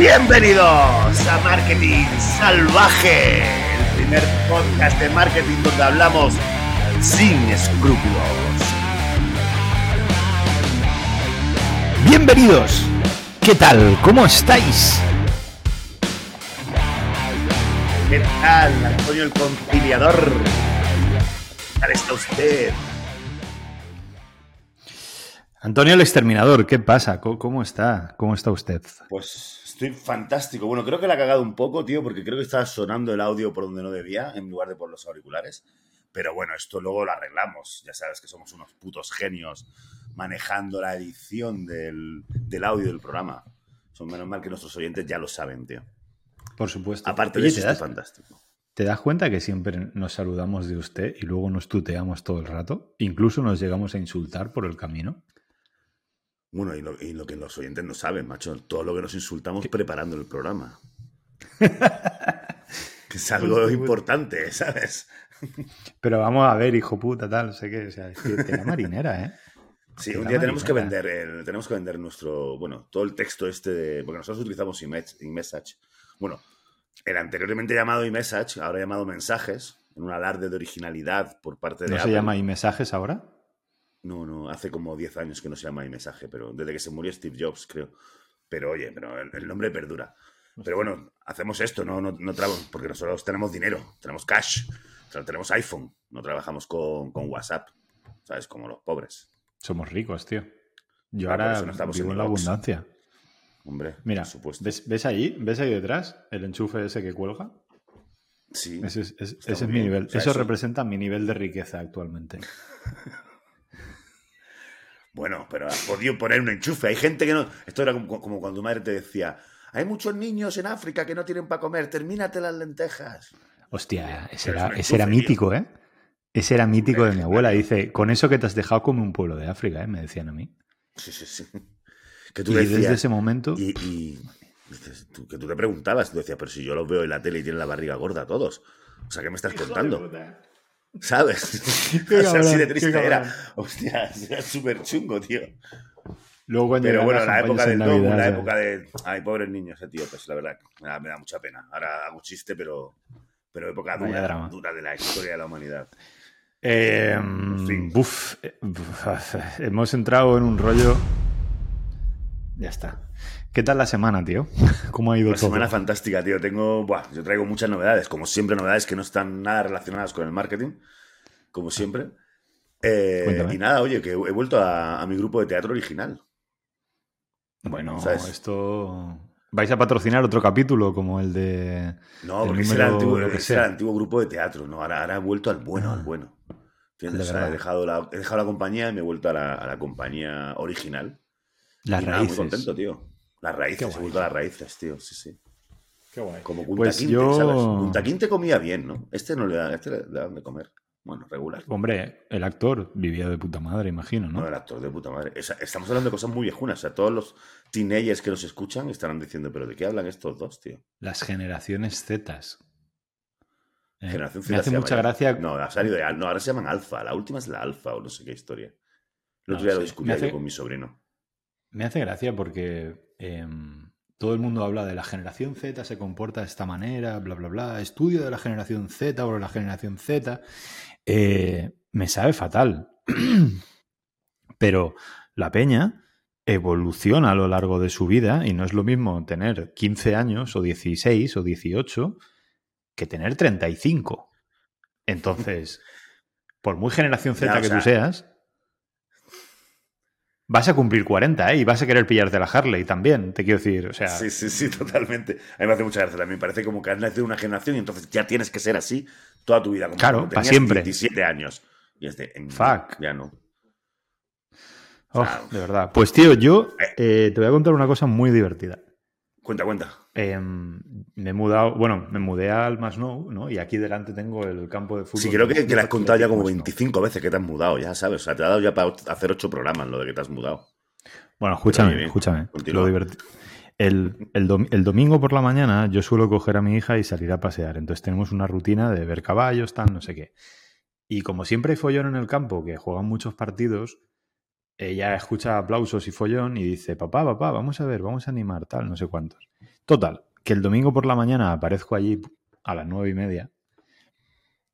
Bienvenidos a Marketing Salvaje, el primer podcast de marketing donde hablamos sin escrúpulos. Bienvenidos. ¿Qué tal? ¿Cómo estáis? ¿Qué tal, Antonio el Conciliador? ¿Qué tal está usted? Antonio el Exterminador, ¿qué pasa? ¿Cómo, cómo está? ¿Cómo está usted? Pues estoy fantástico. Bueno, creo que la ha cagado un poco, tío, porque creo que estaba sonando el audio por donde no debía, en lugar de por los auriculares. Pero bueno, esto luego lo arreglamos. Ya sabes que somos unos putos genios manejando la edición del, del audio del programa. Son menos mal que nuestros oyentes ya lo saben, tío. Por supuesto. Aparte Oye, de eso, ¿te está das, fantástico. ¿te das cuenta que siempre nos saludamos de usted y luego nos tuteamos todo el rato? Incluso nos llegamos a insultar por el camino. Bueno, y lo, y lo que los oyentes no saben, macho, todo lo que nos insultamos preparando el programa. que es algo importante, ¿sabes? Pero vamos a ver, hijo puta, tal, no sé qué. O sea, es que te marinera, ¿eh? Sí, un día tenemos que vender el- tenemos que vender nuestro, bueno, todo el texto este de, porque nosotros utilizamos iMes- iMessage. Bueno, el anteriormente llamado iMessage, ahora llamado mensajes, en un alarde de originalidad por parte de ¿No se llama mensajes ahora? No, no, hace como 10 años que no se llama iMessage, pero desde que se murió Steve Jobs, creo. Pero oye, pero el, el nombre perdura. Pero bueno, hacemos esto, no, no, no porque nosotros tenemos dinero, tenemos cash, tenemos iPhone, no trabajamos con, con WhatsApp, ¿sabes? Como los pobres. Somos ricos, tío. Yo Ah, ahora no estamos vivo en la iVoox. abundancia. Hombre, Mira, por supuesto. ¿ves, ves ahí? ¿Ves ahí detrás el enchufe ese que cuelga? Sí, Ese es, ese es mi nivel. O sea, eso, eso- representa mi nivel de riqueza actualmente. bueno, pero has podido poner un enchufe. Hay gente que no. Esto era como, como cuando tu madre te decía: Hay muchos niños en África que no tienen para comer, termínate las lentejas. Hostia, ese era, ese mítico, ¿eh? Ese era mítico de mi abuela. Dice, con eso que te has dejado como un pueblo de África, ¿eh? Me decían a mí. Sí, sí, sí. Que tú Y decías. desde ese momento... Y, y dices, tú- que tú te preguntabas, tú decías, pero si yo los veo en la tele y tienen la barriga gorda todos. O sea, ¿qué me estás contando? ¿Sabes? Qué o sea, así de triste era. Hostia, era súper chungo, tío. Luego Pero bueno, la época del en Navidad, la época de. Ay, pobres niños etíopes, la verdad. Me da, me da mucha pena. Ahora hago chiste, pero. Pero época dura, drama. dura de la historia de la humanidad. Eh, fin. buf, eh, buf, hemos entrado en un rollo... Ya está. ¿Qué tal la semana, tío? ¿Cómo ha ido Una todo? semana fantástica, tío. Tengo. Buah, yo traigo muchas novedades. Como siempre, novedades que no están nada relacionadas con el marketing. Como siempre. Eh, y nada, oye, que he vuelto a, a mi grupo de teatro original. Bueno, ¿Sabes? esto... ¿Vais a patrocinar otro capítulo como el de... No, el porque era el antiguo, el grupo de teatro. No, ahora, ahora he vuelto al bueno, Ah. al bueno. ¿Entiendes? De O sea, verdad. he, dejado la, he dejado la compañía y me he vuelto a la, a la compañía original. Las Y nada, raíces. Muy contento, tío. Las raíces, a las raíces, tío. Sí, sí. Qué guay. Como Punta Pues Quinte, yo- ¿sabes? Punta Quinte comía bien, ¿no? Este no le da, este le dan de comer. Bueno, regular. Hombre, el actor vivía de puta madre, imagino, No, ¿no? el actor de puta madre. Estamos hablando de cosas muy viejunas. O sea, todos los teenagers que nos escuchan estarán diciendo, ¿pero de qué hablan estos dos, tío? Las generaciones Z. ¿Eh? Generación Z Me hace se mucha ya. gracia. No, ha salido de. No, ahora se llaman alfa. La última es la alfa o no sé qué historia. El No lo discutía hace- yo con mi sobrino. Me hace gracia porque em, todo el mundo habla de la generación Z, se comporta de esta manera, bla, bla, bla. Estudio de la generación Z o la generación Z. Eh, me sabe fatal. Pero la peña evoluciona a lo largo de su vida y no es lo mismo tener 15 años o 16 o 18 que tener 35. Entonces, por muy generación Z que tú sea- seas, vas a cumplir 40, ¿eh? Y vas a querer pillarte la Harley también, te quiero decir. O sea, Sí, sí, sí, totalmente. A mí me hace mucha gracia también. Parece como que has nacido una generación y entonces ya tienes que ser así toda tu vida. Como Claro, cuando pa' tenías siempre. 17 años. Y es de. em, Fuck. Ya no. oh, sea, de verdad. Pues tío, yo eh, te voy a contar una cosa muy divertida. Cuenta, cuenta. Em, me he mudado, bueno, me mudé al Masnou, ¿no? Y aquí delante tengo el campo de fútbol. Sí, creo que, que le has contado ya como Masnou. 25 veces que te has mudado, ya sabes. O sea, te ha dado ya para hacer 8 programas lo de que te has mudado. Bueno, escúchame, bien, escúchame. continúa. Lo diverti- el, el dom- el domingo por la mañana yo suelo coger a mi hija y salir a pasear. Entonces tenemos una rutina de ver caballos, tal, no sé qué. Y como siempre hay follón en el campo, que juegan muchos partidos, ella escucha aplausos y follón y dice, papá, papá, vamos a ver, vamos a animar, tal, no sé cuántos. Total, que el domingo por la mañana aparezco allí a las nueve y media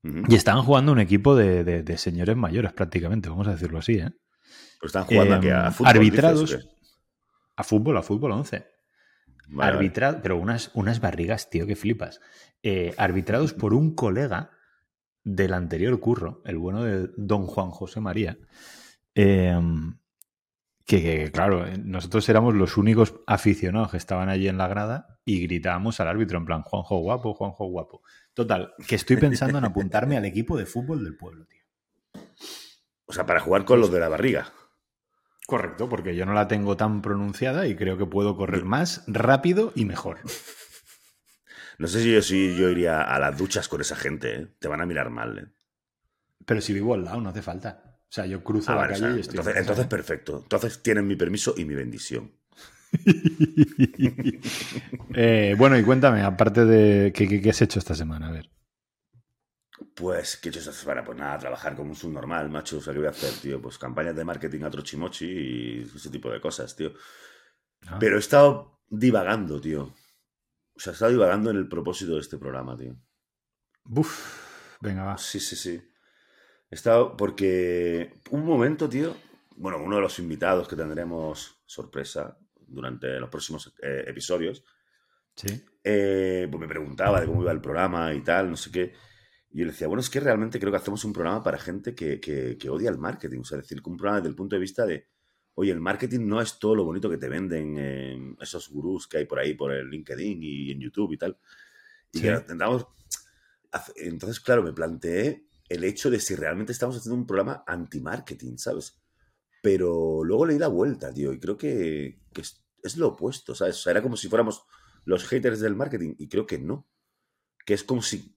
y estaban jugando un equipo de, de- de señores mayores prácticamente, vamos a decirlo así, ¿eh? Pero están jugando Em, aquí a fútbol. arbitrados a fútbol, a fútbol 11. Vale, vale. Arbitra- pero unas, unas barrigas, tío, que flipas. Eh, arbitrados por un colega del anterior curro, el bueno de don Juan José María. eh, que, que, claro, eh, nosotros éramos los únicos aficionados que estaban allí en la grada y gritábamos al árbitro en plan, Juanjo guapo, Juanjo guapo. Total, que estoy pensando en apuntarme al equipo de fútbol del pueblo, tío. O sea, para jugar con los de la barriga. Correcto, porque yo no la tengo tan pronunciada y creo que puedo correr más rápido y mejor. No sé si yo, si yo iría a las duchas con esa gente, ¿eh? Te van a mirar mal, ¿eh? Pero si vivo al lado, no hace falta. O sea, yo cruzo Ah, la vale, calle o sea, y estoy. en entonces, perfecto. Entonces tienen mi permiso y mi bendición. Eh, bueno, y cuéntame, aparte de qué, qué- qué has hecho esta semana, a ver. Pues, ¿qué he hecho esta semana? Pues nada, trabajar como un subnormal, macho. O sea, ¿qué voy a hacer, tío? Pues campañas de marketing a trochimochi y ese tipo de cosas, tío. Ah, Pero he estado divagando, tío. O sea, he estado divagando en el propósito de este programa, tío. Buf, venga, va. Sí, sí, sí. He estado porque un momento, tío. Bueno, uno de los invitados que tendremos sorpresa durante los próximos eh, episodios, Sí. eh, pues me preguntaba de cómo iba el programa y tal, no sé qué. Y yo le decía, bueno, es que realmente creo que hacemos un programa para gente que, que- que odia el marketing. O sea, decir, que un programa desde el punto de vista de, oye, el marketing no es todo lo bonito que te venden eh, esos gurús que hay por ahí, por el LinkedIn y en YouTube y tal. Y Sí. que intentamos... Entonces, claro, me planteé el hecho de si realmente estamos haciendo un programa anti-marketing, ¿sabes? Pero luego le di la vuelta, tío, y creo que, que es, es lo opuesto, ¿sabes? O sea, era como si fuéramos los haters del marketing, y creo que no. Que es como si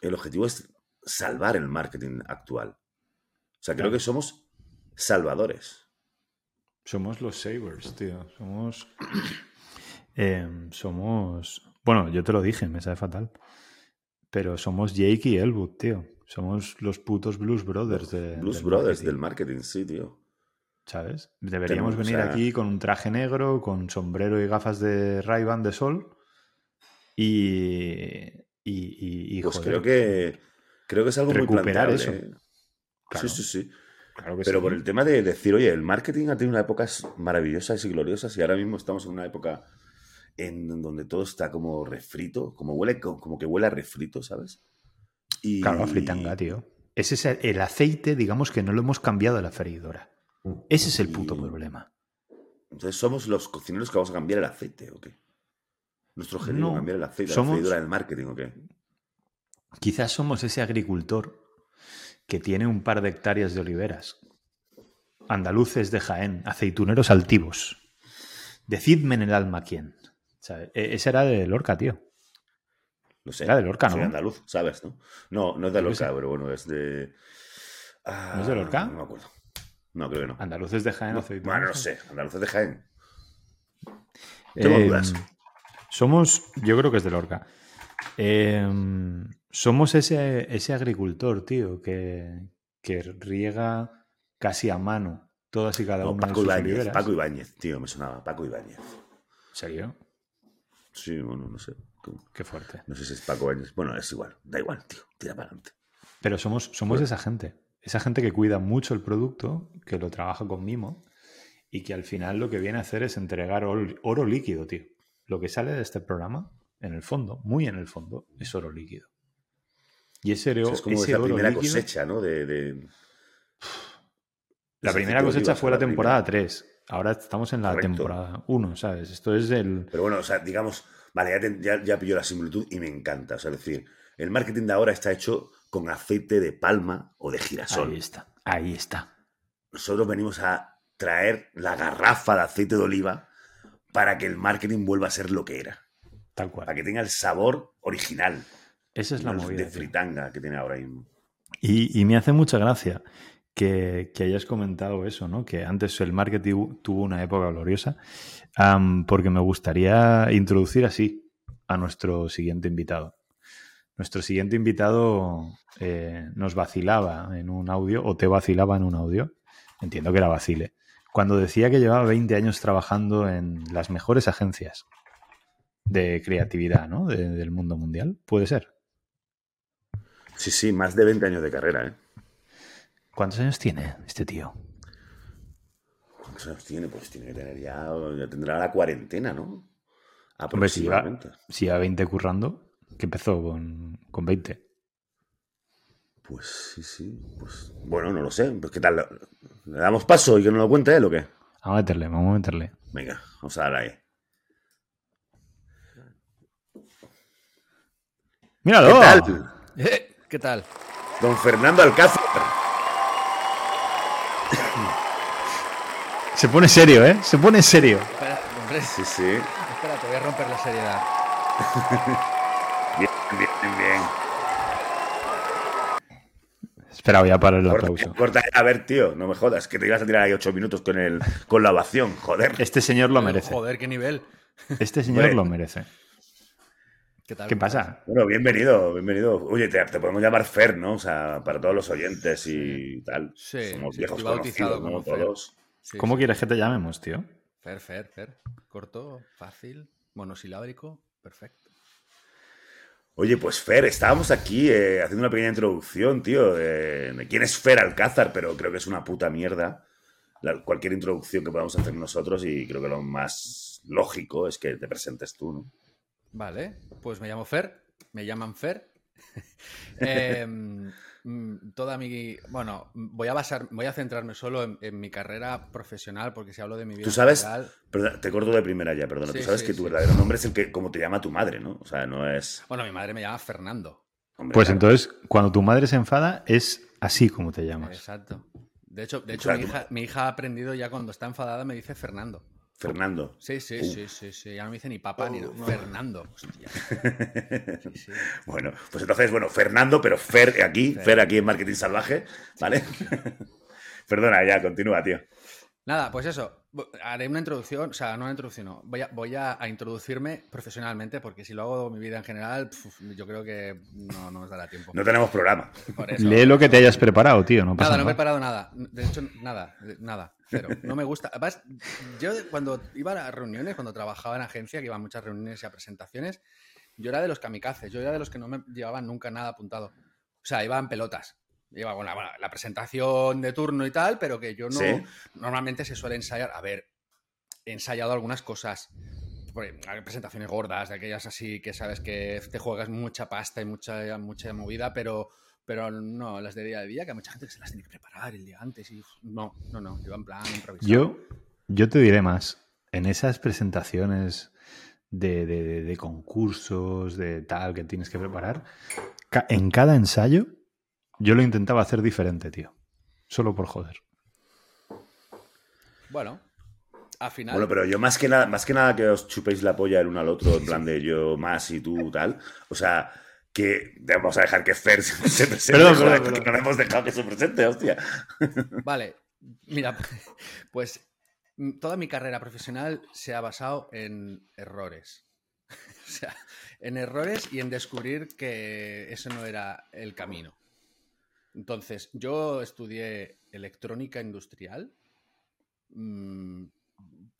el objetivo es salvar el marketing actual. O sea, creo que somos salvadores. Somos los Sabers, tío. Somos. eh, somos. Bueno, yo te lo dije, me sabe fatal. Pero somos Jake y Elwood, tío. Somos los putos Blues Brothers de. Blues del Brothers marketing, del marketing, sí, tío. ¿Sabes? Deberíamos o venir sea- aquí con un traje negro, con sombrero y gafas de ray de sol. Y. Y, y, y, Pues joder, creo que creo que es algo muy recuperar planteable. eso. ¿eh? Claro. Sí, sí, sí. claro que Pero sí. por el tema de decir, oye, el marketing ha tenido una épocas maravillosas y gloriosas y ahora mismo estamos en una época en donde todo está como refrito, como huele, co- como que huele a refrito, ¿sabes? Y... Claro, a fritanga, tío. Ese es el, aceite, digamos que no lo hemos cambiado de la freidora. Ese es el puto Y- problema. Entonces somos los cocineros que vamos a cambiar el aceite, ¿o qué? Nuestro objetivo No, cambiar el aceite, somos- la freidora del marketing, ¿o qué? Quizás somos ese agricultor que tiene un par de hectáreas de oliveras. Andaluces de Jaén, aceituneros altivos. Decidme en el alma quién. ¿Sabe? E- Ese era de Lorca, tío. No sé. Era de Lorca, Soy ¿no? andaluz, ¿sabes? No, no, no es de. Lorca, pero bueno, es de... Ah, ¿No es de Lorca? No me acuerdo. No, creo que no. Andaluces de Jaén, No, bueno, no sé. Andaluces de Jaén. Tengo Eh, dudas. Somos, yo creo que es de Lorca. Eh, somos ese, ese agricultor, tío, que, que riega casi a mano todas y cada No, una de Paco sus Ibáñez, oliveras. Paco Ibáñez, tío, me sonaba. Paco Ibáñez. ¿En serio? Sí, bueno, no sé. Qué fuerte. No sé si es Paco. Bueno, es igual. Da igual, tío. Tira para adelante. Pero somos, somos esa gente. Esa gente que cuida mucho el producto, que lo trabaja con mimo y que al final lo que viene a hacer es entregar oro, oro líquido, tío. Lo que sale de este programa, en el fondo, muy en el fondo, es oro líquido. Y ese, oro- O sea, es como ese esa oro primera líquido- cosecha, ¿no? De, de- La primera cosecha fue la primera. temporada 3. Ahora estamos en la Correcto. temporada 1, ¿sabes? Esto es el... Pero bueno, o sea, digamos, vale, ya, te- ya, la similitud y me encanta. O sea, es decir, el marketing de ahora está hecho con aceite de palma o de girasol. Ahí está, ahí está. Nosotros venimos a traer la garrafa de aceite de oliva para que el marketing vuelva a ser lo que era. Tal cual. Para que tenga el sabor original. Esa es la movida. de tío. fritanga que tiene ahora mismo. Y, y me hace mucha gracia que, que hayas comentado eso, ¿no? Que antes el marketing tuvo una época gloriosa, porque me gustaría introducir así a nuestro siguiente invitado. Nuestro siguiente invitado eh, nos vacilaba en un audio, o te vacilaba en un audio, entiendo que era vacile, cuando decía que llevaba 20 años trabajando en las mejores agencias de creatividad, ¿no? De- del mundo mundial. Puede ser. Sí, sí, más de 20 años de carrera, ¿eh? ¿Cuántos años tiene este tío? ¿Cuántos años tiene? Pues tiene que tener ya, ya tendrá la cuarentena, ¿no? Hombre, si lleva, Aproximadamente. si lleva 20 currando, que empezó con, con 20. Pues sí, sí. Pues, bueno, no lo sé. Pues, ¿Qué tal? ¿Le damos paso y que nos lo cuente él o qué? Vamos a meterle, vamos a meterle. Venga, vamos a darle ahí. ¡Míralo! ¿Qué tal? Eh, ¿Qué tal? Don Fernando Alcázar. Se pone serio, ¿eh? Se pone serio. Espera, hombre, Sí, sí. espera, te voy a romper la seriedad. Bien, bien, bien. Espera, voy a parar el Corta, aplauso. corta. A ver, tío, no me jodas, que te ibas a tirar ahí ocho minutos con, el, con la ovación, joder. Este señor lo merece. Joder, qué nivel. Este señor lo merece. ¿Qué tal? ¿Qué pasa? Bueno, bienvenido, bienvenido. Oye, te, te podemos llamar Fer, ¿no? O sea, para todos los oyentes y tal. Sí, Somos sí, viejos estoy bautizado conocidos, ¿no? Todos. Sí, ¿Cómo sí. quieres que te llamemos, tío? Fer, Fer, Fer. Corto, fácil, monosilábico, perfecto. Oye, pues Fer, estábamos aquí eh, haciendo una pequeña introducción, tío, de, de quién es Fer Alcázar, pero creo que es una puta mierda la- cualquier introducción que podamos hacer nosotros y creo que lo más lógico es que te presentes tú, ¿no? Vale, pues me llamo Fer, me llaman Fer. Eh, toda mi. Bueno, voy a basar, voy a centrarme solo en, en mi carrera profesional, porque si hablo de mi vida. Tú sabes, general- te corto de primera ya, perdona. Sí, Tú sabes sí, que tu verdadero nombre es el que, como te llama tu madre, ¿no? O sea, no es. Bueno, mi madre me llama Fernando. hombre, Pues claro. entonces, cuando tu madre se enfada, es así como te llamas. Exacto. De hecho, de hecho mi, hija, mi hija ha aprendido ya cuando está enfadada me dice Fernando. Fernando. Sí, sí, Uh. sí, sí, sí. Ya no me dice ni papá ni no. Fernando. Hostia. Sí, sí. Bueno, pues entonces, bueno, Fernando, pero Fer aquí, Fer. Fer aquí en Marketing Salvaje, ¿vale? Perdona, ya, continúa, tío. Nada, pues eso. Haré una introducción, o sea, no una introducción, no. Voy a, voy a, introducirme profesionalmente porque si lo hago mi vida en general, pf, yo creo que no, no nos dará tiempo. No tenemos programa. Por eso. Lee lo que te hayas preparado, tío. No pasa Nada, no me he nada. preparado nada. De hecho, nada, nada, cero. No me gusta. Además, yo cuando iba a reuniones, cuando trabajaba en agencia, que iba a muchas reuniones y a presentaciones, yo era de los kamikazes, yo era de los que no me llevaban nunca nada apuntado. O sea, iba en pelotas. Iba bueno, la presentación de turno y tal, pero que yo no. Sí. Normalmente se suele ensayar. A ver, he ensayado algunas cosas. por- hay presentaciones gordas, de aquellas así que sabes que te juegas mucha pasta y mucha, mucha movida, pero, pero no, las de día a día, que hay mucha gente se las tiene que preparar el día antes y no, no, no, yo en plan improvisado. Yo, yo te diré más. En esas presentaciones de, de- de- de concursos, de tal, que tienes que preparar, ca- en cada ensayo yo lo intentaba hacer diferente, tío. Solo por joder. Bueno, al final. Bueno, pero yo más que nada, más que nada que os chupéis la polla el uno al otro, en plan de yo más y tú tal. O sea, que vamos a dejar que Fer se se presente. Perdón, joder, perdón, que perdón. no le hemos dejado que se presente, hostia. Vale, mira, pues mm, toda mi carrera profesional se ha basado en errores. O sea, en errores y en descubrir que eso no era el camino. Entonces, yo estudié electrónica industrial. mm,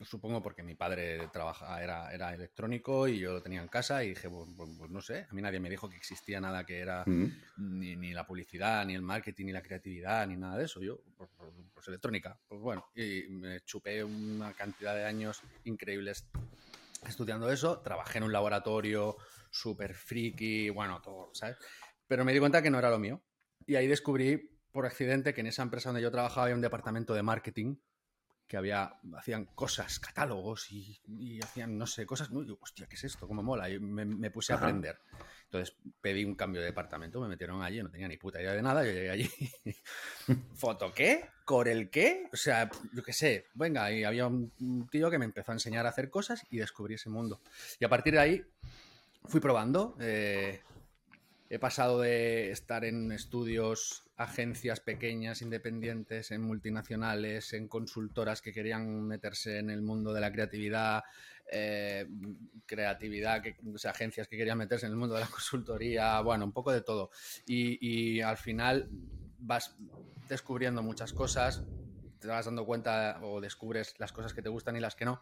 supongo porque mi padre trabaja, era, era electrónico y yo lo tenía en casa y dije, pues, pues- pues no sé, a mí nadie me dijo que existía nada que era Mm. ni, ni la publicidad, ni el marketing, ni la creatividad, ni nada de eso. Yo, pues, pues- pues electrónica, pues bueno, y me chupé una cantidad de años increíbles estudiando eso. Trabajé en un laboratorio súper friki, bueno, todo, ¿sabes? Pero me di cuenta que no era lo mío. Y ahí descubrí por accidente que en esa empresa donde yo trabajaba había un departamento de marketing que había, hacían cosas, catálogos y, y hacían, no sé, cosas. muy hostia, ¿qué es esto? ¿Cómo mola? Y me, me puse a aprender. Entonces pedí un cambio de departamento, me metieron allí, no tenía ni puta idea de nada, yo llegué allí. ¿Foto qué? ¿Corel qué? O sea, yo qué sé, venga, y había un, un tío que me empezó a enseñar a hacer cosas y descubrí ese mundo. Y a partir de ahí fui probando. eh, he pasado de estar en estudios, agencias pequeñas, independientes, en multinacionales, en consultoras que querían meterse en el mundo de la creatividad, eh, creatividad, que, o sea, agencias que querían meterse en el mundo de la consultoría, bueno, un poco de todo. Y, al final vas descubriendo muchas cosas, te vas dando cuenta o descubres las cosas que te gustan y las que no.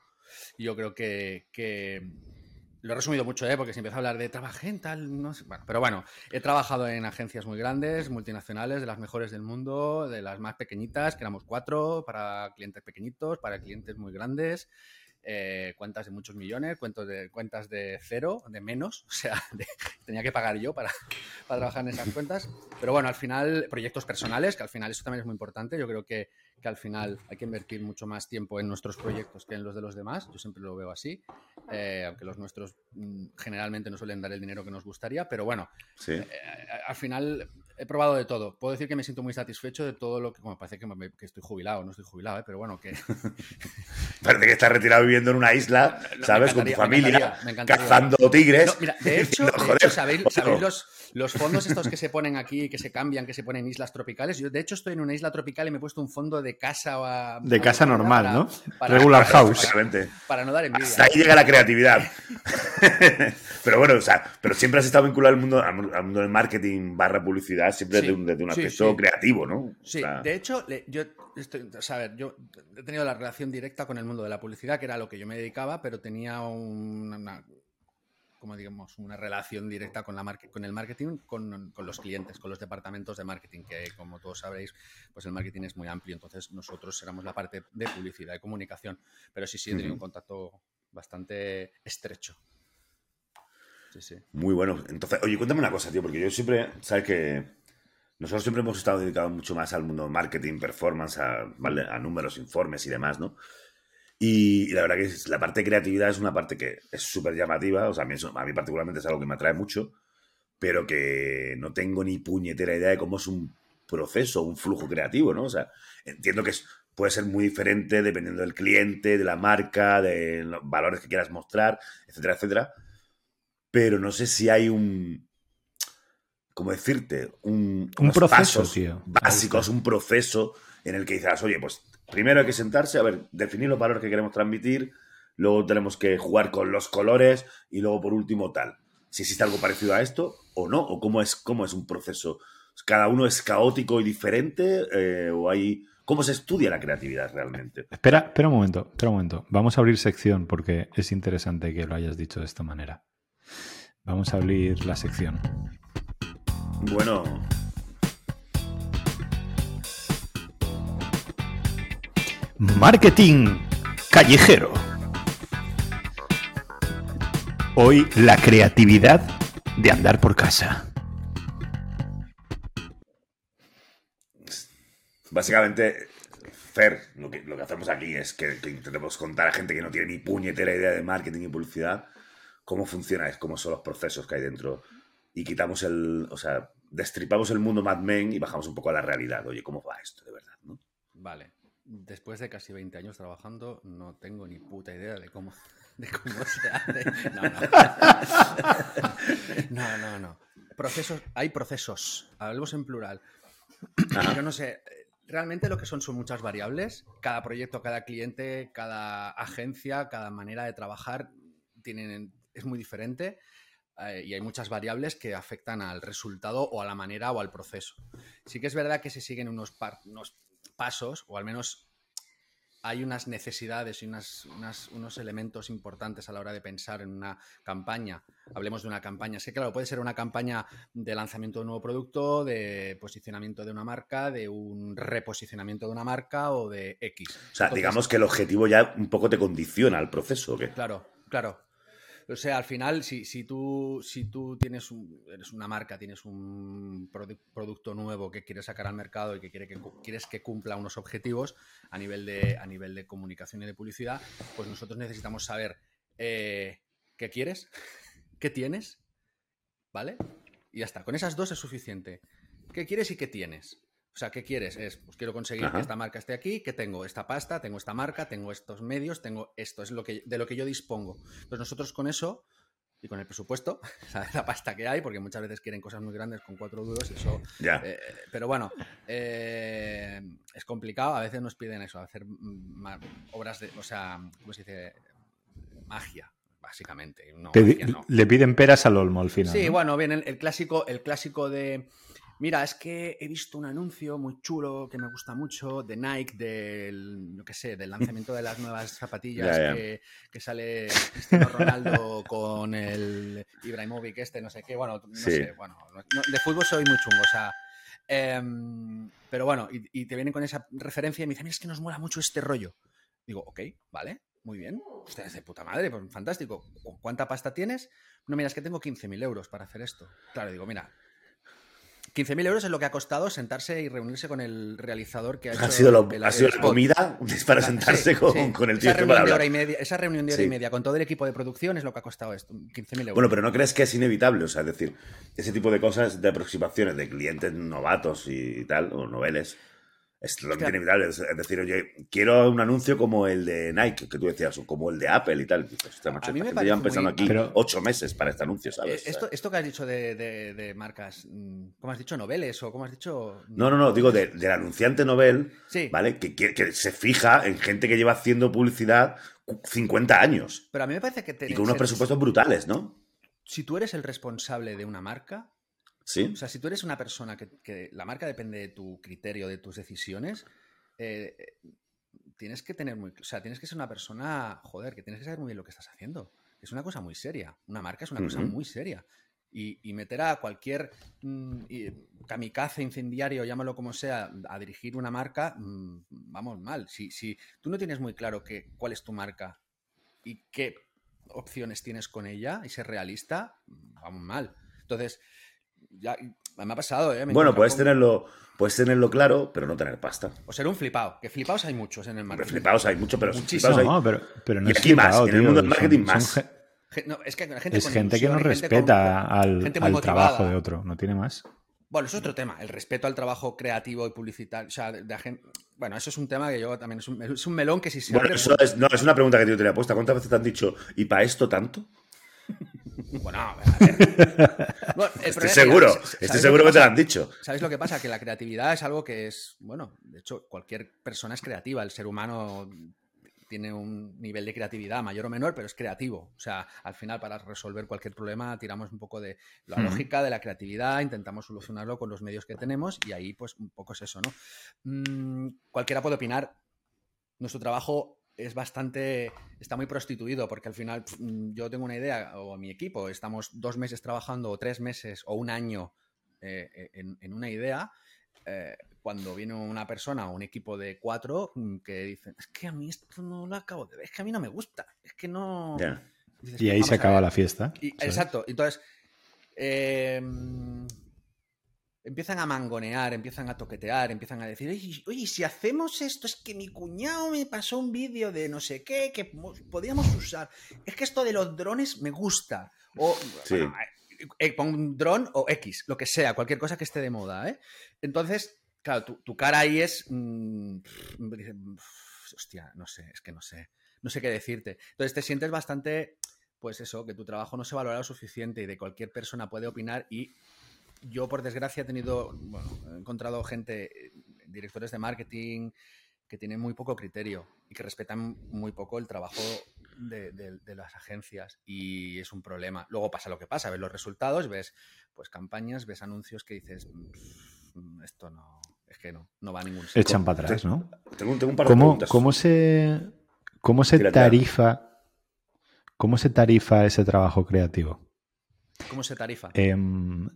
Y yo creo que, lo he resumido mucho, ¿eh? porque si empiezo a hablar de trabajé en tal, no sé. Bueno, pero bueno, he trabajado en agencias muy grandes, multinacionales, de las mejores del mundo, de las más pequeñitas, que éramos cuatro, para clientes pequeñitos, para clientes muy grandes. Eh, cuentas de muchos millones, cuentos de, cuentas de cero, de menos, o sea, de- tenía que pagar yo para, para trabajar en esas cuentas. Pero bueno, al final, proyectos personales, que al final eso también es muy importante. Yo creo que, que al final hay que invertir mucho más tiempo en nuestros proyectos que en los de los demás. Yo siempre lo veo así, eh, aunque los nuestros mm, generalmente no suelen dar el dinero que nos gustaría, pero bueno, Sí. eh, al final he probado de todo. Puedo decir que me siento muy satisfecho de todo lo que. Bueno, parece que, me- que estoy jubilado, no estoy jubilado, ¿eh? pero bueno, que. Parece que estás retirado viviendo en una isla, No, ¿sabes? Con tu me familia, encantaría, me encantaría. cazando tigres. No, mira, de hecho, de "Joder, hecho, ¿sabéis, bueno". sabéis los, los fondos estos que se ponen aquí, que se cambian, que se ponen en islas tropicales? Yo, de hecho, estoy en una isla tropical y me he puesto un fondo de casa. a- De a- casa normal, para- ¿no? para- Regular para- house. Para no dar envidia. Hasta ahí llega la creatividad. pero bueno, o sea, pero siempre has estado vinculado al mundo, al mu- al mundo del marketing barra publicidad, siempre Sí, desde un, desde un sí, aspecto sí. creativo, ¿no? O Sí, sea, de hecho, yo estoy, o sea, a ver, yo he tenido la relación directa con el mundo de la publicidad, que era a lo que yo me dedicaba, pero tenía un- una, como digamos, una relación directa con, la con el marketing, con, con los clientes, con los departamentos de marketing, que como todos sabréis, pues el marketing es muy amplio, entonces nosotros éramos la parte de publicidad y comunicación, pero sí, sí he tenido un contacto bastante estrecho. Sí, sí. Muy bueno. Entonces, oye, cuéntame una cosa, tío, porque yo siempre, sabes que nosotros siempre hemos estado dedicados mucho más al mundo marketing, performance, a, ¿vale? a números, informes y demás, ¿no? Y, y la verdad que la parte de creatividad es una parte que es súper llamativa, o sea, a mí, a mí particularmente es algo que me atrae mucho, pero que no tengo ni puñetera idea de cómo es un proceso, un flujo creativo, ¿no? O sea, entiendo que es- puede ser muy diferente dependiendo del cliente, de la marca, de los valores que quieras mostrar, etcétera, etcétera. Pero no sé si hay un. ¿Cómo decirte? Un, Un proceso, pasos tío. Básicos, un proceso en el que dices, oye, pues primero hay que sentarse, a ver, definir los valores que queremos transmitir, luego tenemos que jugar con los colores y luego por último tal. Si existe algo parecido a esto o no, o cómo es, cómo es un proceso. ¿Cada uno es caótico y diferente? eh, ¿O hay. ¿Cómo se estudia la creatividad realmente? Espera, espera un momento, espera un momento. Vamos a abrir sección porque es interesante que lo hayas dicho de esta manera. Vamos a abrir la sección. Bueno, Marketing callejero. Hoy la creatividad de andar por casa. Básicamente, Fer, lo que, lo que hacemos aquí es que, que intentemos contar a gente que no tiene ni puñetera idea de marketing y publicidad cómo funciona, cómo son los procesos que hay dentro. Y quitamos el, o sea, destripamos el mundo Mad Men y bajamos un poco a la realidad. Oye, ¿cómo va esto de verdad? ¿no? Vale. Después de casi 20 años trabajando, no tengo ni puta idea de cómo, de cómo se hace. No, no. No, no, no. Procesos, hay procesos. Hablemos en plural. Yo no sé. Realmente lo que son son muchas variables. Cada proyecto, cada cliente, cada agencia, cada manera de trabajar tienen, es muy diferente eh, y hay muchas variables que afectan al resultado o a la manera o al proceso. Sí que es verdad que se siguen unos, par- unos pasos, o al menos hay unas necesidades y unas, unas- unos elementos importantes a la hora de pensar en una campaña. Hablemos de una campaña. Es que, claro, puede ser una campaña de lanzamiento de un nuevo producto, de posicionamiento de una marca, de un reposicionamiento de una marca o de X. O sea, Entonces, digamos que el objetivo ya un poco te condiciona al proceso, ¿o qué? Claro, claro. O sea, al final, si, si, tú, si tú tienes eres una marca, tienes un produ- producto nuevo que quieres sacar al mercado y que, quiere que quieres que cumpla unos objetivos a nivel, de, a nivel de comunicación y de publicidad, pues nosotros necesitamos saber eh, qué quieres, qué tienes, ¿vale? Y ya está. Con esas dos es suficiente. ¿Qué quieres y qué tienes? O sea, ¿qué quieres? Es, pues quiero conseguir Ajá. que esta marca esté aquí, que tengo esta pasta, tengo esta marca, tengo estos medios, tengo esto, es lo que, de lo que yo dispongo. Entonces nosotros con eso y con el presupuesto, la pasta que hay, porque muchas veces quieren cosas muy grandes con cuatro duros, eso... Ya. eh, pero bueno, eh, es complicado, a veces nos piden eso, hacer obras de, o sea, ¿cómo se dice? Magia, básicamente. No, Pedi- magia no. Le piden peras al olmo al final. Sí, ¿no? bueno, bien, el, el clásico, el clásico de, Mira, es que he visto un anuncio muy chulo que me gusta mucho de Nike, del, yo qué sé, del lanzamiento de las nuevas zapatillas. Que, que sale Cristiano Ronaldo con el Ibrahimovic este, no sé qué, bueno, no Sí. sé, bueno, no- no- de fútbol soy muy chungo, o sea, em, pero bueno, y, y te vienen con esa referencia y me dicen, mira, es que nos mola mucho este rollo. Digo, ok, vale, muy bien, ustedes de puta madre, pues fantástico. ¿Cu- ¿Cuánta pasta tienes? No, mira, es que tengo 15.000 euros para hacer esto. Claro, digo, mira, 15.000 euros es lo que ha costado sentarse y reunirse con el realizador que ha hecho Ha sido, lo- el- ha sido la comida para sentarse sí, con, sí. con el esa tío este reunión de hora y media, esa reunión de hora y media con todo el equipo de producción es lo que ha costado esto, 15.000 euros. Bueno, pero ¿no crees que es inevitable? O sea, es decir, ese tipo de cosas, de aproximaciones de clientes novatos y tal, o noveles, es lo Hostia. inevitable. Es es decir, oye, quiero un anuncio como el de Nike, que tú decías, o como el de Apple y tal. Dices, macho, A mí esta me gente llevan parece pensando muy- aquí Pero- ocho meses para este anuncio, Eh, ¿sabes? Sea, esto, esto que has dicho de, de- de marcas, mm, ¿cómo has dicho? ¿Noveles? ¿O cómo has dicho? No, no, no, digo de- del anunciante novel, Sí, ¿vale? Que, que se fija en gente que lleva haciendo publicidad cu- 50 años pero a mí me parece que... y con unos presupuestos brutales, ¿no? Si tú eres el responsable de una marca, Sí. O sea, si tú eres una persona que, que la marca depende de tu criterio, de tus decisiones, eh, tienes que tener muy. O sea, tienes que ser una persona, joder, que tienes que saber muy bien lo que estás haciendo. Es una cosa muy seria. Una marca es una cosa muy seria. Y, y meter a cualquier mm, y- kamikaze, incendiario, llámalo como sea, a dirigir una marca, mm, vamos mal. Si, si tú no tienes muy claro que, cuál es tu marca y qué opciones tienes con ella y ser realista, vamos mal. Entonces, ya me ha pasado, ¿eh? Me Bueno, puedes con- tenerlo, puedes tenerlo claro, pero no tener pasta. O ser un flipado, que flipados hay muchos en el marketing. flipados hay mucho, pero Muchísimo. flipados hay- No, pero, pero no Y es aquí más, flipado, en el tío, mundo del son- marketing son más. Ge- no, es que gente es con gente que no gente respeta con- al, gente al trabajo de otro, no tiene más. Bueno, eso es otro tema, el respeto al trabajo creativo y publicitario. O sea, de, de agen- Bueno, eso es un tema que yo también. Es un, es un melón que si se Bueno, abre- eso es, no, es una pregunta que yo te la he puesto. ¿Cuántas veces te han dicho, ¿y para esto tanto? Bueno, a ver. Bueno, Estoy seguro, mira, ¿sabes estoy seguro que te lo han dicho. ¿Sabes lo que pasa? Que la creatividad es algo que es, bueno, de hecho, cualquier persona es creativa. El ser humano tiene un nivel de creatividad mayor o menor, pero es creativo. O sea, al final, para resolver cualquier problema, tiramos un poco de la Hmm. lógica, de la creatividad, intentamos solucionarlo con los medios que tenemos y ahí, pues, un poco es eso, ¿no? Mm, cualquiera puede opinar. Nuestro trabajo es bastante. está muy prostituido, porque al final mm, yo tengo una idea, o mi equipo, estamos dos meses trabajando, o tres meses, o un año eh, en, en una idea. eh, cuando viene una persona o un equipo de cuatro mm, que dicen, es que a mí esto no lo acabo de ver, es que a mí no me gusta, es que no... Dices, Y ahí "Vamos se acaba ver". la fiesta. Exacto. Entonces, eh, empiezan a mangonear, empiezan a toquetear, empiezan a decir, oye, oye, si hacemos esto, es que mi cuñado me pasó un vídeo de no sé qué que mo- podíamos usar. Es que esto de los drones me gusta. O, Sí. bueno, eh, eh, pon un dron o X, lo que sea, cualquier cosa que esté de moda. ¿eh? Entonces, claro, tu, tu cara ahí es... mm, dice, hostia, no sé, es que no sé. No sé qué decirte. Entonces te sientes bastante pues eso, que tu trabajo no se valora lo suficiente y de cualquier persona puede opinar y yo por desgracia he tenido, bueno, he encontrado gente, directores de marketing que tienen muy poco criterio y que respetan muy poco el trabajo de, de- de las agencias y es un problema. Luego pasa lo que pasa, ves los resultados, ves pues campañas, ves anuncios que dices, "Mm, esto no, es que no, no va a ningún sitio. Echan para atrás, ¿no? Tengo, tengo un par de ¿Cómo, preguntas. cómo se, cómo se tarifa cómo se tarifa ese trabajo creativo? ¿Cómo se tarifa? Em,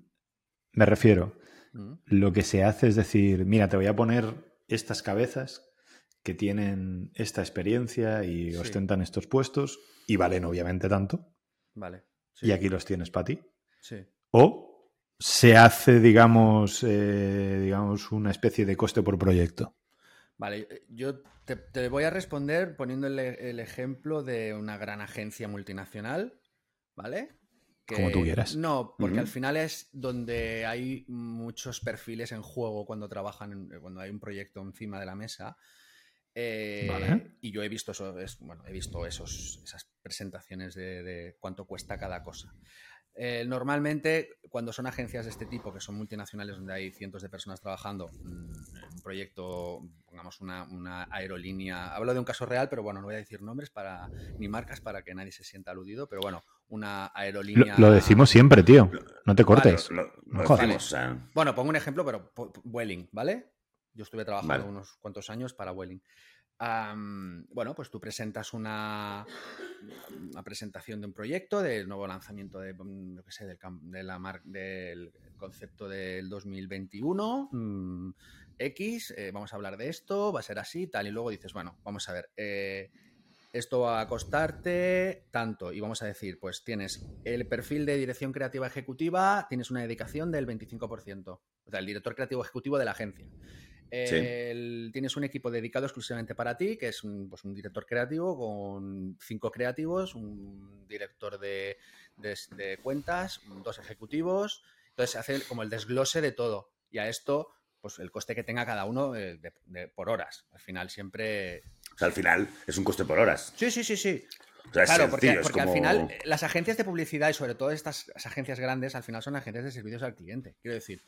me refiero, Mm. lo que se hace es decir, mira, te voy a poner estas cabezas que tienen esta experiencia y Sí. ostentan estos puestos y valen obviamente tanto Vale. sí, y aquí los tienes para ti. Sí. O se hace, digamos, eh, digamos, una especie de coste por proyecto. Vale, eh, yo te, te voy a responder poniendo el, el ejemplo de una gran agencia multinacional, ¿vale? Como tú quieras. No, porque al final es donde hay muchos perfiles en juego cuando trabajan, en- cuando hay un proyecto encima de la mesa. Eh, Vale. Y yo he visto eso, es- bueno, he visto esos, esas presentaciones de, de cuánto cuesta cada cosa. Eh, normalmente, cuando son agencias de este tipo, que son multinacionales, donde hay cientos de personas trabajando, mm, en un proyecto, pongamos una, una aerolínea, hablo de un caso real, pero bueno, no voy a decir nombres para, ni marcas para que nadie se sienta aludido, pero bueno, una aerolínea... lo decimos siempre, tío. No te Vale, cortes. lo- No Lo decimos, sea, Bueno, pongo un ejemplo, pero Welling, ¿vale? Yo estuve trabajando Vale. unos cuantos años para Welling. Bueno, pues tú presentas una, una presentación de un proyecto, del nuevo lanzamiento de, mm, sé, del, la mar- del concepto del 2021, mm, X, eh, vamos a hablar de esto, va a ser así, tal, y luego dices, bueno, vamos a ver, eh, esto va a costarte tanto, y vamos a decir, pues tienes el perfil de dirección creativa ejecutiva, tienes una dedicación del 25%, o sea, el director creativo ejecutivo de la agencia. Sí. Tienes un equipo dedicado exclusivamente para ti, que es un, pues, un director creativo con cinco creativos, un director de, de- de cuentas, dos ejecutivos. Entonces se hace como el desglose de todo. Y a esto, pues el coste que tenga cada uno eh, de- por horas. Al final siempre... o sea, al final es un coste por horas. Sí, sí, sí, sí. O sea, Claro, porque, sencillo, porque al final las agencias de publicidad y sobre todo estas agencias grandes al final son agencias de servicios al cliente. Quiero decir,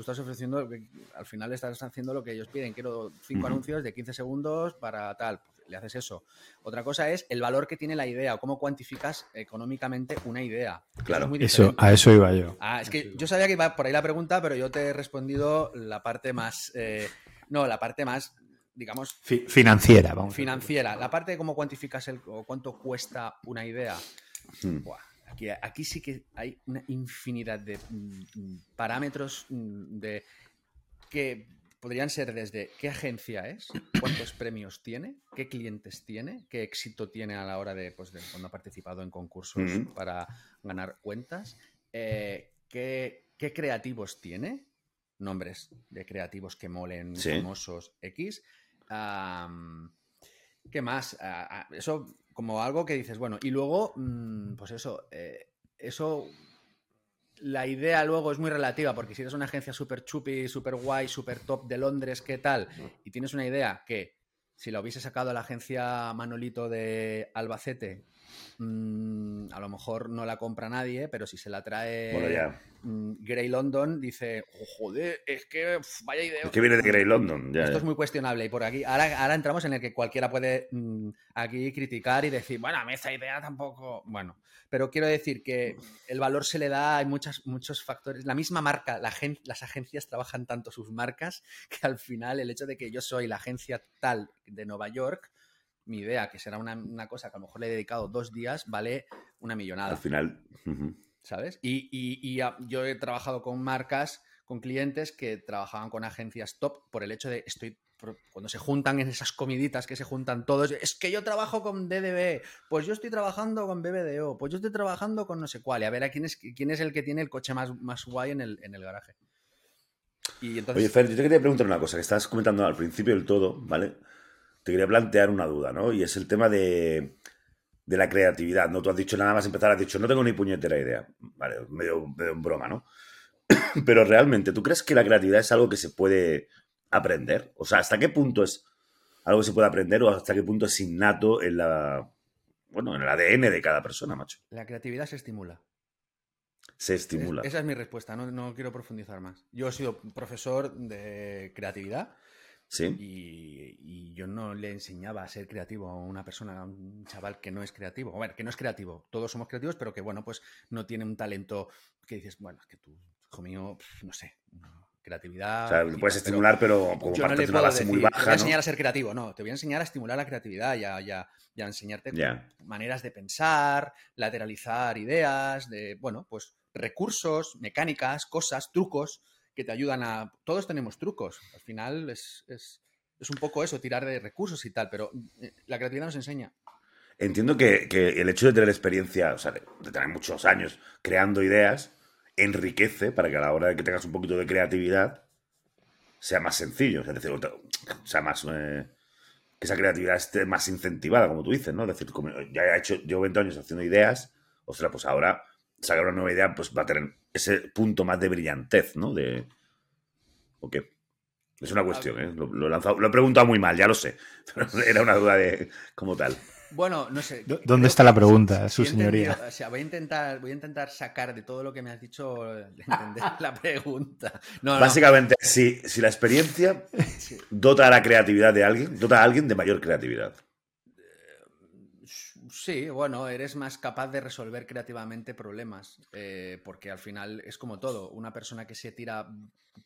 tú estás ofreciendo, al final estás haciendo lo que ellos piden. Quiero cinco anuncios de 15 segundos para tal. Pues le haces eso. Otra cosa es el valor que tiene la idea o cómo cuantificas económicamente una idea. Eso Claro. es muy Eso, a eso iba yo. Ah, es que yo sabía que iba por ahí la pregunta, pero yo te he respondido la parte más. eh, no, la parte más, digamos, Fi- financiera, vamos. financiera. La parte de cómo cuantificas el, o cuánto cuesta una idea. Hmm. Buah, aquí, aquí sí que hay una infinidad de mm, mm, parámetros mm, de que podrían ser desde qué agencia es, cuántos premios tiene, qué clientes tiene, qué éxito tiene a la hora de, pues, de cuando ha participado en concursos para ganar cuentas, eh, qué, qué creativos tiene, nombres de creativos que molen, Sí. famosos X. ¿Qué más? Ah, ah, eso como algo que dices, bueno, y luego, mm, pues eso, eh, eso, la idea luego es muy relativa, porque si eres una agencia súper chupi, súper guay, súper top de Londres, ¿qué tal? Y tienes una idea que si la hubiese sacado la agencia Manolito de Albacete, mm, a lo mejor no la compra nadie, pero si se la trae Bueno, ya. Mm, Grey London, dice, "Oh, joder, es que uf, vaya idea. Es que viene de Grey London. Ya, Esto ya. es muy cuestionable y por aquí, ahora, ahora entramos en el que cualquiera puede mm, aquí criticar y decir, bueno, a mí esta idea tampoco, bueno, pero quiero decir que el valor se le da, hay muchas, muchos factores, la misma marca, la agen- las agencias trabajan tanto sus marcas que al final el hecho de que yo soy la agencia tal de Nueva York, mi idea, que será una, una cosa que a lo mejor le he dedicado dos días, vale una millonada. Al final. ¿Sabes? Y, y- y a- yo he trabajado con marcas, con clientes que trabajaban con agencias top por el hecho de estoy cuando se juntan en esas comiditas que se juntan todos, es que yo trabajo con DDB, pues yo estoy trabajando con BBDO, pues yo estoy trabajando con no sé cuál, y a ver a quién es, quién es el que tiene el coche más, más guay en el, en el garaje. Y entonces, Oye, Fer, yo te quería preguntar una cosa que estabas comentando al principio del todo, ¿vale? Te quería plantear una duda, ¿no? Y es el tema de, de la creatividad, ¿no? Tú has dicho nada más empezar, has dicho, no tengo ni puñetera idea. Vale, medio, medio en broma, ¿no? Pero realmente, ¿tú crees que la creatividad es algo que se puede aprender? O sea, ¿hasta qué punto es algo que se puede aprender o hasta qué punto es innato en la... Bueno, en el ADN de cada persona, macho. la creatividad se estimula. Se estimula. Es- esa es mi respuesta, no, no quiero profundizar más. Yo he sido profesor de creatividad ¿Sí? Y, y yo no le enseñaba a ser creativo a una persona, a un chaval que no es creativo. A ver, que no es creativo. Todos somos creativos, pero que, bueno, pues no tiene un talento que dices, bueno, es que tú, hijo mío, no sé, no, creatividad. O sea, lo puedes pero estimular, pero como no le de una base muy decir, te baja, voy a ¿no? enseñar a ser creativo. No, te voy a enseñar a estimular la creatividad y a, y a- y a enseñarte maneras de pensar, lateralizar ideas, de, bueno, pues recursos, mecánicas, cosas, trucos que te ayudan a... Todos tenemos trucos. Al final es, es, es un poco eso, tirar de recursos y tal, pero eh, la creatividad nos enseña. Entiendo que, que el hecho de tener experiencia, o sea, de, tener muchos años creando ideas, enriquece para que a la hora de que tengas un poquito de creatividad sea más sencillo. Es decir, sea más. eh, que esa creatividad esté más incentivada, como tú dices, ¿no? Es decir, como ya he hecho, llevo 20 años haciendo ideas, ostras, pues ahora sacar una nueva idea, pues va a tener ese punto más de brillantez, ¿no? De. ¿O qué? Es una cuestión, ¿eh? Lo, lo he lanzado- lo he preguntado muy mal, ya lo sé. Pero era una duda de como tal. Bueno, no sé. ¿Dó- creo dónde que está la pregunta, si su señoría? o sea, voy a intentar, voy a intentar sacar de todo lo que me has dicho eh, entender la pregunta. No, no. Básicamente, si, si la experiencia dota a la creatividad de alguien, dota a alguien de mayor creatividad. Sí, bueno, eres más capaz de resolver creativamente problemas, eh, porque al final es como todo, una persona que se tira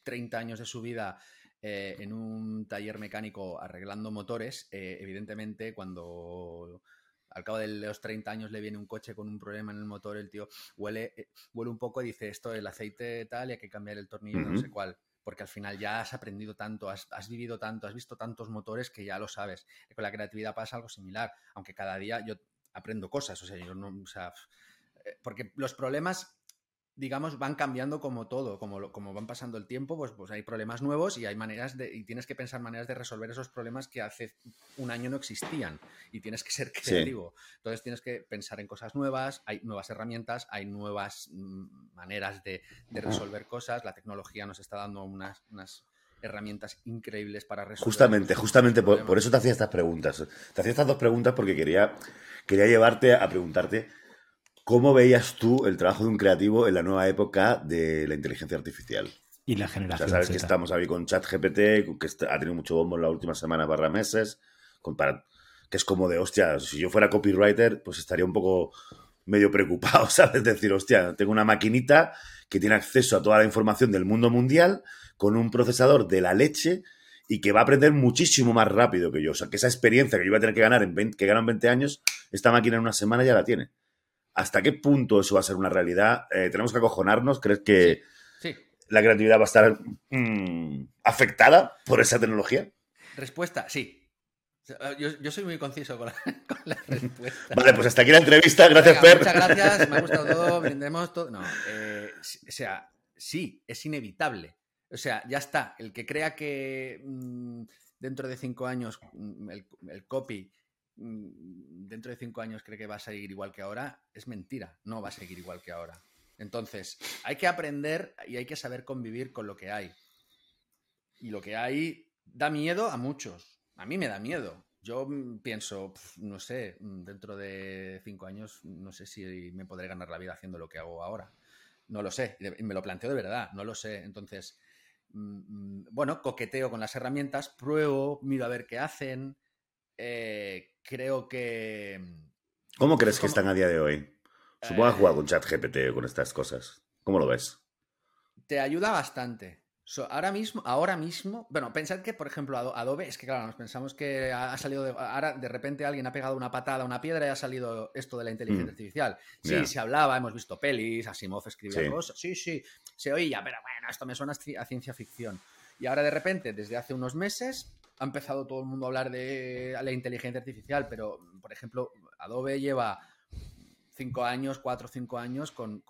30 años de su vida eh, en un taller mecánico arreglando motores, eh, evidentemente cuando al cabo de los 30 años le viene un coche con un problema en el motor, el tío huele, huele un poco y dice esto, el aceite tal, y hay que cambiar el tornillo, no sé cuál porque al final ya has aprendido tanto, has, vivido tanto, has visto tantos motores que ya lo sabes. con la creatividad pasa algo similar, aunque cada día yo aprendo cosas, o sea, yo no, o sea, eh, porque los problemas digamos, van cambiando como todo, como, como van pasando el tiempo, pues, pues hay problemas nuevos y hay maneras de, y tienes que pensar maneras de resolver esos problemas que hace un año no existían y tienes que ser creativo. Entonces tienes que pensar en cosas nuevas, hay nuevas herramientas, hay nuevas mm, maneras de, resolver cosas, la tecnología nos está dando unas, unas herramientas increíbles para resolver. Justamente, justamente por, por, eso te hacía estas preguntas. Te hacía estas dos preguntas porque quería, quería llevarte a preguntarte ¿Cómo veías tú el trabajo de un creativo en la nueva época de la inteligencia artificial? Y la generación. Ya sabes que estamos ahí con ChatGPT, que ha tenido mucho bombo en la última semana barra meses, que es como de, hostia, si yo fuera copywriter, pues estaría un poco medio preocupado, ¿sabes? Decir, hostia, tengo una maquinita que tiene acceso a toda la información del mundo mundial con un procesador de la leche y que va a aprender muchísimo más rápido que yo. O sea, que esa experiencia que yo iba a tener que ganar en 20, que ganan 20 años, esta máquina en una semana ya la tiene. ¿Hasta qué punto eso va a ser una realidad? Eh, ¿Tenemos que acojonarnos? ¿Crees que la creatividad va a estar mm, afectada por esa tecnología? Respuesta, sí. Yo, soy muy conciso con la, respuesta. Vale, pues hasta aquí la entrevista. Gracias, Per. Muchas gracias, me ha gustado todo, brindemos todo. No, eh, o sea, sí, es inevitable. O sea, ya está. El que crea que mm, dentro de cinco años mm, el copy Mm, dentro de cinco años cree que va a seguir igual que ahora, es mentira, no va a seguir igual que ahora. Entonces, hay que aprender y hay que saber convivir con lo que hay. Y lo que hay da miedo a muchos. A mí me da miedo. Yo mm, pienso, no sé, mm, dentro de cinco años, no sé si me podré ganar la vida haciendo lo que hago ahora. No lo sé. Me lo planteo de verdad, no lo sé. Entonces, bueno, coqueteo con las herramientas, pruebo, miro a ver qué hacen. Eh, creo que... Mm, ¿Cómo crees que están a día de hoy? Supongo que jugado con ChatGPT o con estas cosas. ¿Cómo lo ves? Te ayuda bastante. Ahora mismo, ahora mismo, bueno, pensad que, por ejemplo, Adobe, es que claro, nos pensamos que ha, salido de, ahora de repente alguien ha pegado una patada a una piedra y ha salido esto de la inteligencia mm. artificial. Sí, se hablaba, hemos visto pelis, Asimov escribía cosas, sí, sí, se oía, pero bueno, esto me suena a ciencia ficción. Y ahora de repente, desde hace unos meses, ha empezado todo el mundo a hablar de la inteligencia artificial, pero, por ejemplo, Adobe lleva cinco años, cuatro o cinco años con,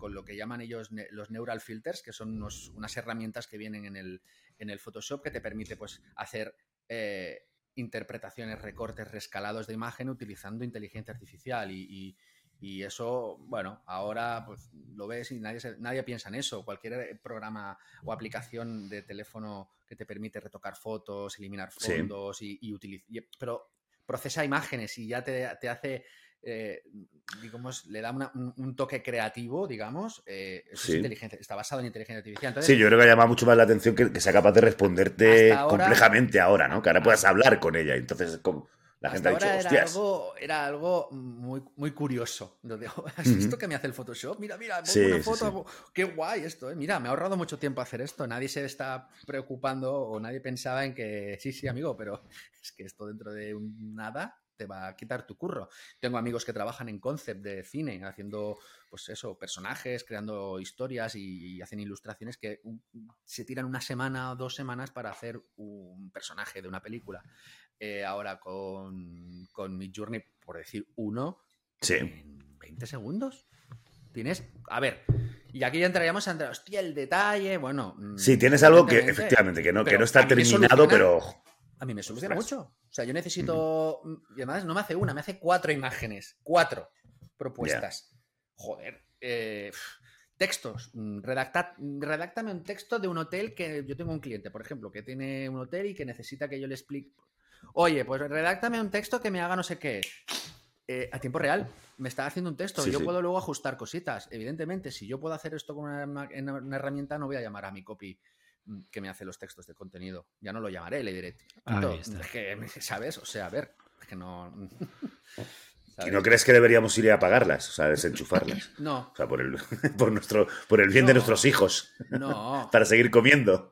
lo que llaman ellos los neural filters, que son unas herramientas que vienen en el, en el Photoshop que te permite pues, hacer eh, interpretaciones, recortes, rescalados de imagen utilizando inteligencia artificial y, y eso, bueno, ahora pues lo ves y nadie, nadie piensa en eso. Cualquier programa o aplicación de teléfono que te permite retocar fotos, eliminar fondos y, utilizar... Pero procesa imágenes y ya te, hace... Eh, digamos, le da un, toque creativo, digamos, eh, está basado en inteligencia artificial. sí, yo creo que ha llamado mucho más la atención que, sea capaz de responderte complejamente ahora, ¿no? Que ahora puedas hablar con ella. Entonces, como la gente ha dicho, era algo, era algo muy, muy curioso. ¿Has visto que me hace el Photoshop? Mira, mira, pongo una foto. Qué guay esto, ¿eh? Mira, me ha ahorrado mucho tiempo hacer esto. Nadie se está preocupando o nadie pensaba en que sí, sí, amigo, pero es que esto dentro de un nada te va a quitar tu curro. Tengo amigos que trabajan en concept de cine, haciendo, pues eso, personajes, creando historias y, hacen ilustraciones que se tiran una semana o dos semanas para hacer un personaje de una película. Eh, ahora con, con Journey, por decir uno, en 20 segundos. Tienes, a ver, y aquí ya entraríamos entre, hostia, el detalle, bueno. Mm, sí, tienes algo que efectivamente, que no, que no está terminado, pero... A mí me soluciona mucho. O sea, yo necesito, y además no me hace una, me hace cuatro imágenes, cuatro propuestas. Joder. Eh, textos. Mm, redacta, redáctame un texto de un hotel que yo tengo un cliente, por ejemplo, que tiene un hotel y que necesita que yo le explique Oye, pues redáctame un texto que me haga no sé qué. Eh, a tiempo real, me está haciendo un texto. yo puedo luego ajustar cositas. Evidentemente, si yo puedo hacer esto con una, herramienta, no voy a llamar a mi copy mm, que me hace los textos de contenido. Ya no lo llamaré, le diré. que, ¿Sabes? O sea, a ver, es que no. ¿Y no crees que deberíamos ir a apagarlas? O sea, desenchufarlas. No. O sea, por el, por nuestro, por el bien de nuestros hijos. No. Para seguir comiendo.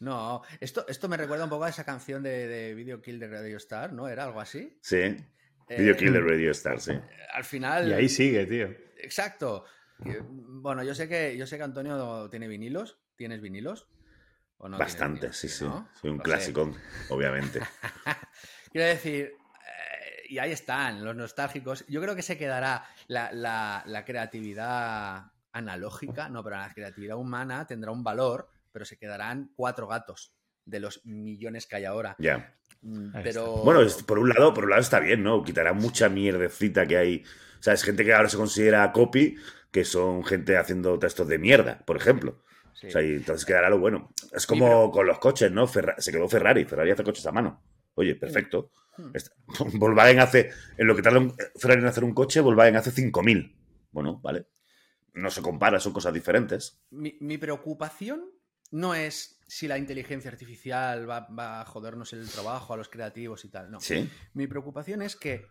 No. Esto, esto me recuerda un poco a esa canción de, de Video Kill de Radio Star, ¿no? ¿Era algo así? Sí. Eh, Video Killer Radio Star, sí. Al final. Y ahí sigue, tío. Exacto. Eh, Bueno, yo sé que yo sé que Antonio tiene vinilos. ¿Tienes vinilos? ¿O no tienes Bastante, sí, sí. ¿No? Soy un clásico, obviamente. Quiero decir, eh, y ahí están los nostálgicos. Yo creo que se quedará la, la- la creatividad analógica, no, pero la creatividad humana tendrá un valor, pero se quedarán cuatro gatos de los millones que hay ahora. Ya. Mm, Pero Bueno, es- por un lado, por un lado está bien, ¿no? Quitará mucha mierdecita que hay. O sea, es gente que ahora se considera copy, que son gente haciendo textos de mierda, por ejemplo. Sí. O sea, y entonces quedará lo bueno. Es como con los coches, ¿no? Ferra- se quedó Ferrari. Ferrari hace coches a mano. Oye, perfecto. Hmm. Volkswagen hace, en lo que tarda un- Ferrari en hacer un coche, Volkswagen hace 5.000. Bueno, vale. No se compara, son cosas diferentes. mi, mi preocupación no es si la inteligencia artificial va, va a jodernos el trabajo a los creativos y tal. No. Sí. Mi preocupación es que,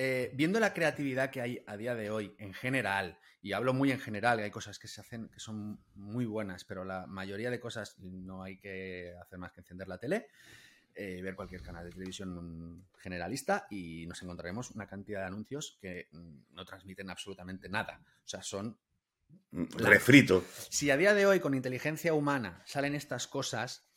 eh, viendo la creatividad que hay a día de hoy en general, y hablo muy en general, hay cosas que se hacen que son muy buenas, pero la mayoría de cosas no hay que hacer más que encender la tele, eh, ver cualquier canal de televisión mm, generalista y nos encontraremos una cantidad de anuncios que mm, no transmiten absolutamente nada. O sea, son Refrito. si a día de hoy con inteligencia humana salen estas cosas,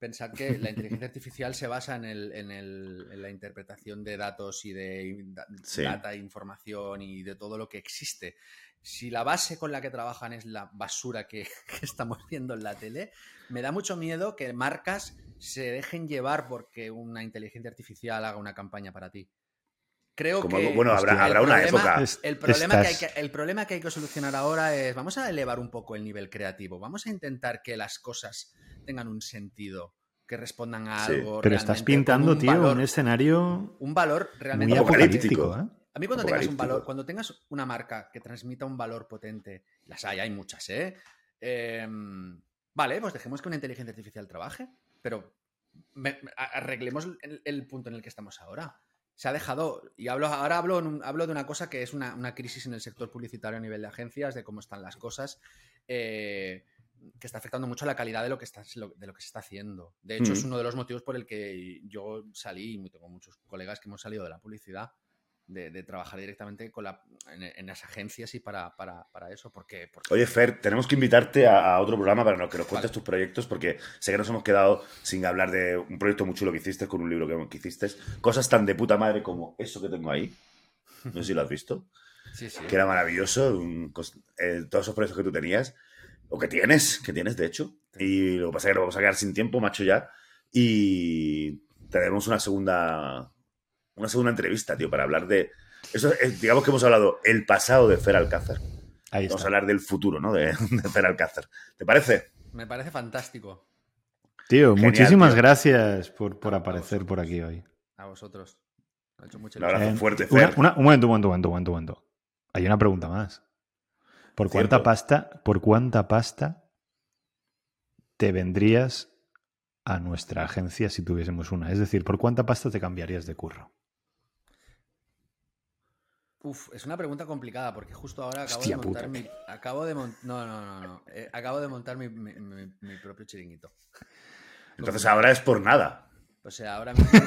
pensad que la inteligencia artificial se basa en, el- en el- en la interpretación de datos y de Sí. data, información y de todo lo que existe. Si la base con la que trabajan es la basura que, que estamos viendo en la tele, me da mucho miedo que marcas se dejen llevar porque una inteligencia artificial haga una campaña para ti. Creo Como que bueno, habrá, hostia, habrá el una problema- época. El problema, que hay estás- que, el problema que hay que solucionar ahora es, vamos a elevar un poco el nivel creativo, vamos a intentar que las cosas tengan un sentido, que respondan a Sí. algo. Pero estás pintando, un tío, valor, un escenario un valor realmente muy apocalíptico. ¿eh? a mí cuando tengas un valor, cuando tengas una marca que transmita un valor potente, las hay, hay muchas, ¿eh? Em, vale, pues dejemos que una inteligencia artificial trabaje, pero me- me- a- arreglemos el, el punto en el que estamos ahora. Se ha dejado, y hablo, ahora hablo, un- hablo de una cosa que es una, una crisis en el sector publicitario a nivel de agencias, de cómo están las cosas, eh, que está afectando mucho la calidad de lo que, está, de lo que se está haciendo. De hecho, es Mm. uno de los motivos por el que yo salí, y tengo muchos colegas que hemos salido de la publicidad, de, de trabajar directamente con la, en, en las agencias y para, para, para eso. Porque, porque Oye, Fer, tenemos que invitarte a, a otro programa para que nos cuentes Vale. tus proyectos, porque sé que nos hemos quedado sin hablar de un proyecto muy chulo que hiciste con un libro que, que hiciste. Cosas tan de puta madre como eso que tengo ahí. No sé si lo has visto. sí, sí. Que era maravilloso. un eh, todos esos proyectos que tú tenías, o que tienes, que tienes de hecho. Y lo que pasa es que nos vamos a quedar sin tiempo, macho, ya. Y tenemos una segunda. Una segunda entrevista, tío, para hablar de. Eso, es- digamos que hemos hablado el pasado de Fer Alcázar. Ahí Vamos a está. hablar del futuro, ¿no? De, de Fer Alcázar. ¿Te parece? Me parece fantástico Tío, Genial, muchísimas tío. gracias por, por aparecer por aquí hoy. a vosotros. Ha hecho mucha Un abrazo Eh, fuerte, una- Fer. una- un momento, un momento, un momento, un momento, un momento. Hay una pregunta más. ¿Por cuánta pasta, por cuánta pasta te vendrías a nuestra agencia si tuviésemos una? Es decir, ¿por cuánta pasta te cambiarías de curro? Uf, es una pregunta complicada porque justo ahora acabo Hostia de montar puta, mi. Acabo de mon- No, no, no, no. Eh, acabo de montar mi, mi- mi- mi propio chiringuito. Entonces ahora es por nada. O sea, ahora mismo.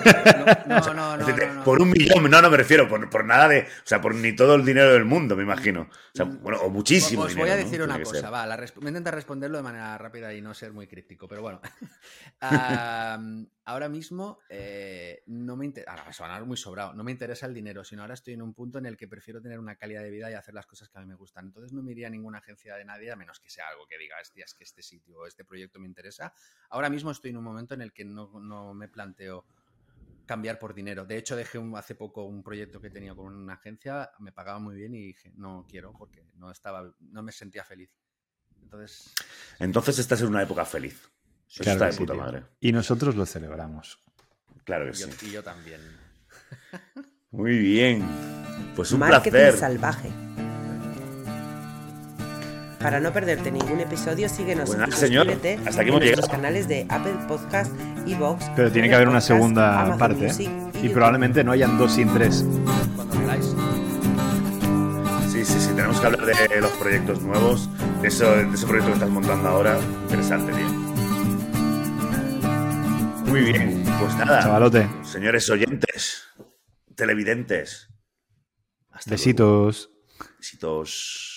No, no, no, no, Decirte, no, no. Por un millón, no, no me refiero, por, por nada de. O sea, por ni todo el dinero del mundo, me imagino. O sea, bueno, o muchísimo Os dinero. voy a decir una cosa, ser. va, la voy a intentar responderlo de manera rápida y no ser muy crítico, pero bueno. Am, ahora mismo eh, no me interesa, muy sobrado, no me interesa el dinero, sino ahora estoy en un punto en el que prefiero tener una calidad de vida y hacer las cosas que a mí me gustan. Entonces no me iría a ninguna agencia de nadie, a menos que sea algo que diga, es que este sitio o este proyecto me interesa. Ahora mismo estoy en un momento en el que no, no me planteo cambiar por dinero. De hecho, dejé hace poco un proyecto que tenía con una agencia, me pagaba muy bien y dije, no quiero porque no estaba, no me sentía feliz. Entonces, Entonces estás en una época feliz. Eso Claro está de sí, puta tío. madre. Y nosotros lo celebramos. Claro que y yo, sí. y yo también. Muy bien. Pues un Marketing placer. salvaje. Para no perderte ningún episodio, síguenos Buenas, y señor. suscríbete Hasta aquí en hemos nuestros canales de Apple Podcast, Evox, Pero tiene que haber una Podcast, segunda Amazon parte. Music ¿eh? Y probablemente no hayan dos sin tres. Cuando Sí, sí, sí, tenemos que hablar de los proyectos nuevos, de, eso, de ese proyecto que estás montando ahora. Interesante, tío. Muy bien, pues nada. Chavalote. Señores oyentes, televidentes. Hasta luego. Besitos. Besitos.